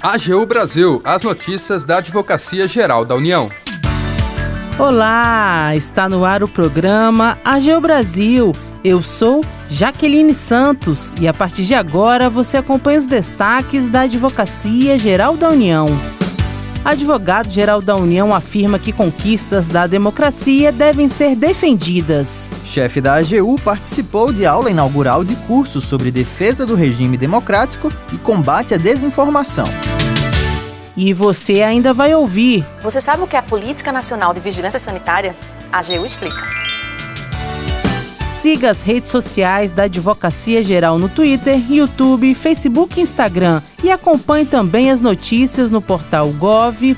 AGU Brasil, as notícias da Advocacia Geral da União. Olá, está no ar o programa AGU Brasil. Eu sou Jaqueline Santos e a partir de agora você acompanha os destaques da Advocacia Geral da União. Advogado-geral da União afirma que conquistas da democracia devem ser defendidas. Chefe da AGU participou de aula inaugural de curso sobre defesa do regime democrático e combate à desinformação. E você ainda vai ouvir. Você sabe o que é a Política Nacional de Vigilância Sanitária? A AGU explica. Siga as redes sociais da Advocacia Geral no Twitter, YouTube, Facebook e Instagram e acompanhe também as notícias no portal gov.br/agu.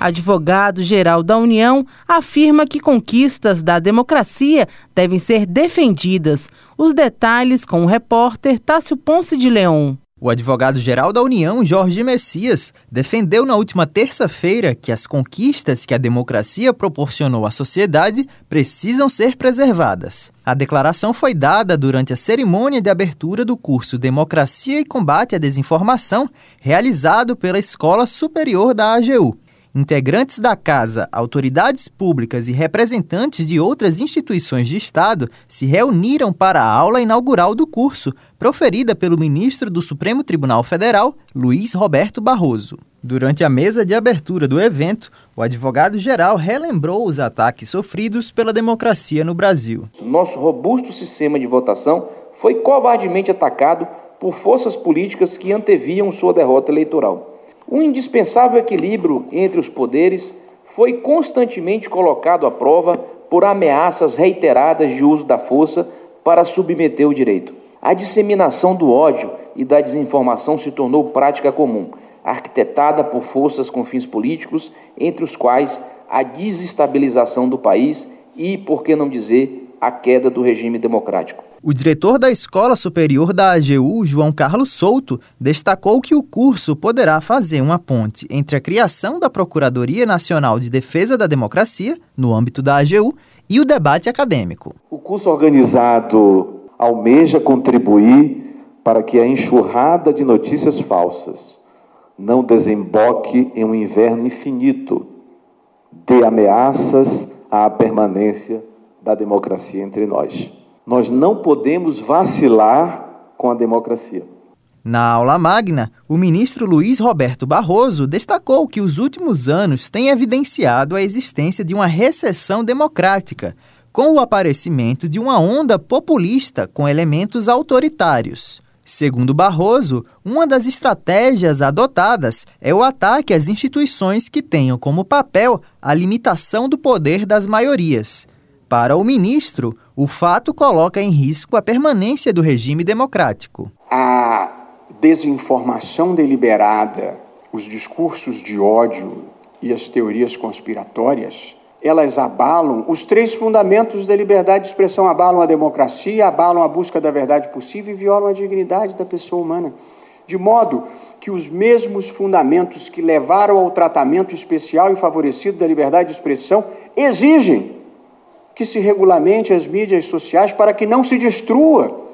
Advogado-geral da União afirma que conquistas da democracia devem ser defendidas. Os detalhes com o repórter Tássio Ponce de Leão. O advogado-geral da União, Jorge Messias, defendeu na última terça-feira que as conquistas que a democracia proporcionou à sociedade precisam ser preservadas. A declaração foi dada durante a cerimônia de abertura do curso Democracia e Combate à Desinformação, realizado pela Escola Superior da AGU. Integrantes da Casa, autoridades públicas e representantes de outras instituições de Estado se reuniram para a aula inaugural do curso, proferida pelo ministro do Supremo Tribunal Federal, Luiz Roberto Barroso. Durante a mesa de abertura do evento, o advogado-geral relembrou os ataques sofridos pela democracia no Brasil. Nosso robusto sistema de votação foi covardemente atacado por forças políticas que anteviam sua derrota eleitoral. O indispensável equilíbrio entre os poderes foi constantemente colocado à prova por ameaças reiteradas de uso da força para submeter o direito. A disseminação do ódio e da desinformação se tornou prática comum, arquitetada por forças com fins políticos, entre os quais a desestabilização do país e, por que não dizer, a queda do regime democrático. O diretor da Escola Superior da AGU, João Carlos Souto, destacou que o curso poderá fazer uma ponte entre a criação da Procuradoria Nacional de Defesa da Democracia, no âmbito da AGU, e o debate acadêmico. O curso organizado almeja contribuir para que a enxurrada de notícias falsas não desemboque em um inverno infinito de ameaças à permanência da democracia entre nós. Nós não podemos vacilar com a democracia. Na aula magna, o ministro Luiz Roberto Barroso destacou que os últimos anos têm evidenciado a existência de uma recessão democrática, com o aparecimento de uma onda populista com elementos autoritários. Segundo Barroso, uma das estratégias adotadas é o ataque às instituições que tenham como papel a limitação do poder das maiorias. Para o ministro, o fato coloca em risco a permanência do regime democrático. A desinformação deliberada, os discursos de ódio e as teorias conspiratórias, elas abalam os três fundamentos da liberdade de expressão: abalam a democracia, abalam a busca da verdade possível e violam a dignidade da pessoa humana. De modo que os mesmos fundamentos que levaram ao tratamento especial e favorecido da liberdade de expressão exigem que se regulamente as mídias sociais para que não se destrua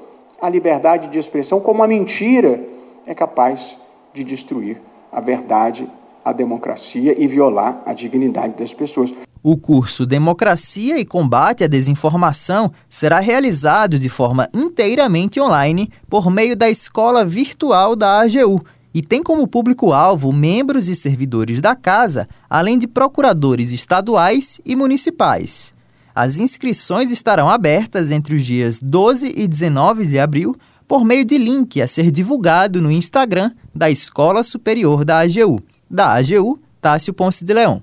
a liberdade de expressão, como a mentira é capaz de destruir a verdade, a democracia e violar a dignidade das pessoas. O curso Democracia e Combate à Desinformação será realizado de forma inteiramente online por meio da Escola Virtual da AGU e tem como público-alvo membros e servidores da casa, além de procuradores estaduais e municipais. As inscrições estarão abertas entre os dias 12 e 19 de abril por meio de link a ser divulgado no Instagram da Escola Superior da AGU. Da AGU, Tássio Ponce de Leão.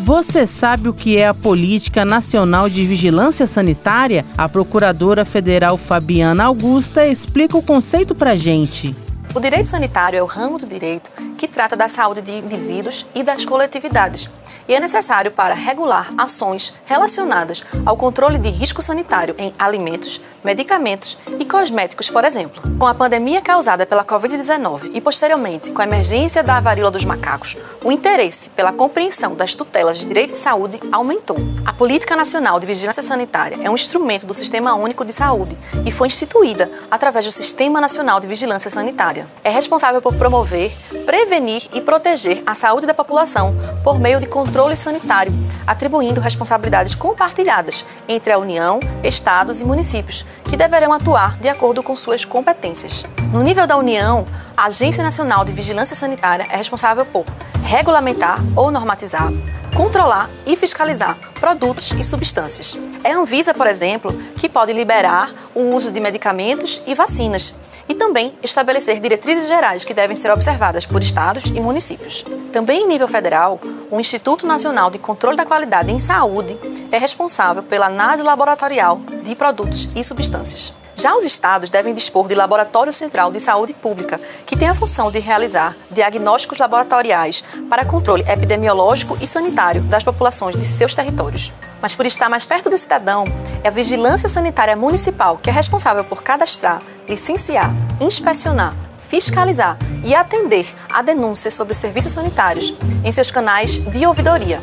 Você sabe o que é a Política Nacional de Vigilância Sanitária? A Procuradora Federal Fabiana Augusta explica o conceito para gente. O direito sanitário é o ramo do direito que trata da saúde de indivíduos e das coletividades e é necessário para regular ações relacionadas ao controle de risco sanitário em alimentos, medicamentos e cosméticos, por exemplo. Com a pandemia causada pela Covid-19 e posteriormente com a emergência da varíola dos macacos, o interesse pela compreensão das tutelas de direito de saúde aumentou. A Política Nacional de Vigilância Sanitária é um instrumento do Sistema Único de Saúde e foi instituída através do Sistema Nacional de Vigilância Sanitária. É responsável por promover, prevenir e proteger a saúde da população por meio de controle sanitário, atribuindo responsabilidades compartilhadas entre a União, estados e municípios, que deverão atuar de acordo com suas competências. No nível da União, a Agência Nacional de Vigilância Sanitária é responsável por regulamentar ou normatizar, controlar e fiscalizar produtos e substâncias. É a Anvisa, por exemplo, que pode liberar o uso de medicamentos e vacinas e também estabelecer diretrizes gerais que devem ser observadas por estados e municípios. Também em nível federal, o Instituto Nacional de Controle da Qualidade em Saúde é responsável pela análise laboratorial de produtos e substâncias. Já os estados devem dispor de Laboratório Central de Saúde Pública, que tem a função de realizar diagnósticos laboratoriais para controle epidemiológico e sanitário das populações de seus territórios. Mas por estar mais perto do cidadão, é a Vigilância Sanitária Municipal que é responsável por cadastrar, licenciar, inspecionar, fiscalizar e atender a denúncias sobre serviços sanitários em seus canais de ouvidoria.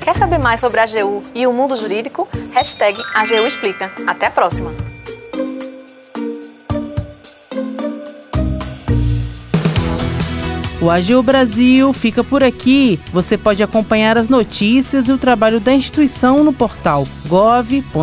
Quer saber mais sobre a AGU e o mundo jurídico? Hashtag AGU Explica. Até a próxima! O AGU Brasil fica por aqui. Você pode acompanhar as notícias e o trabalho da instituição no portal gov.br/agu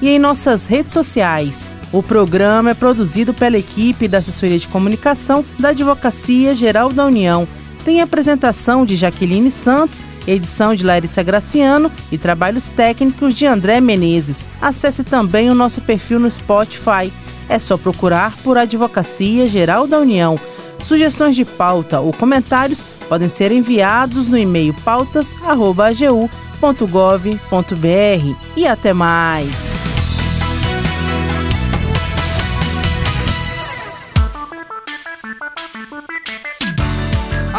e em nossas redes sociais. O programa é produzido pela equipe da Assessoria de Comunicação da Advocacia Geral da União. Tem apresentação de Jaqueline Santos, edição de Larissa Graciano e trabalhos técnicos de André Menezes. Acesse também o nosso perfil no Spotify. É só procurar por Advocacia Geral da União. Sugestões de pauta ou comentários podem ser enviados no e-mail pautas.agu.gov.br. E até mais!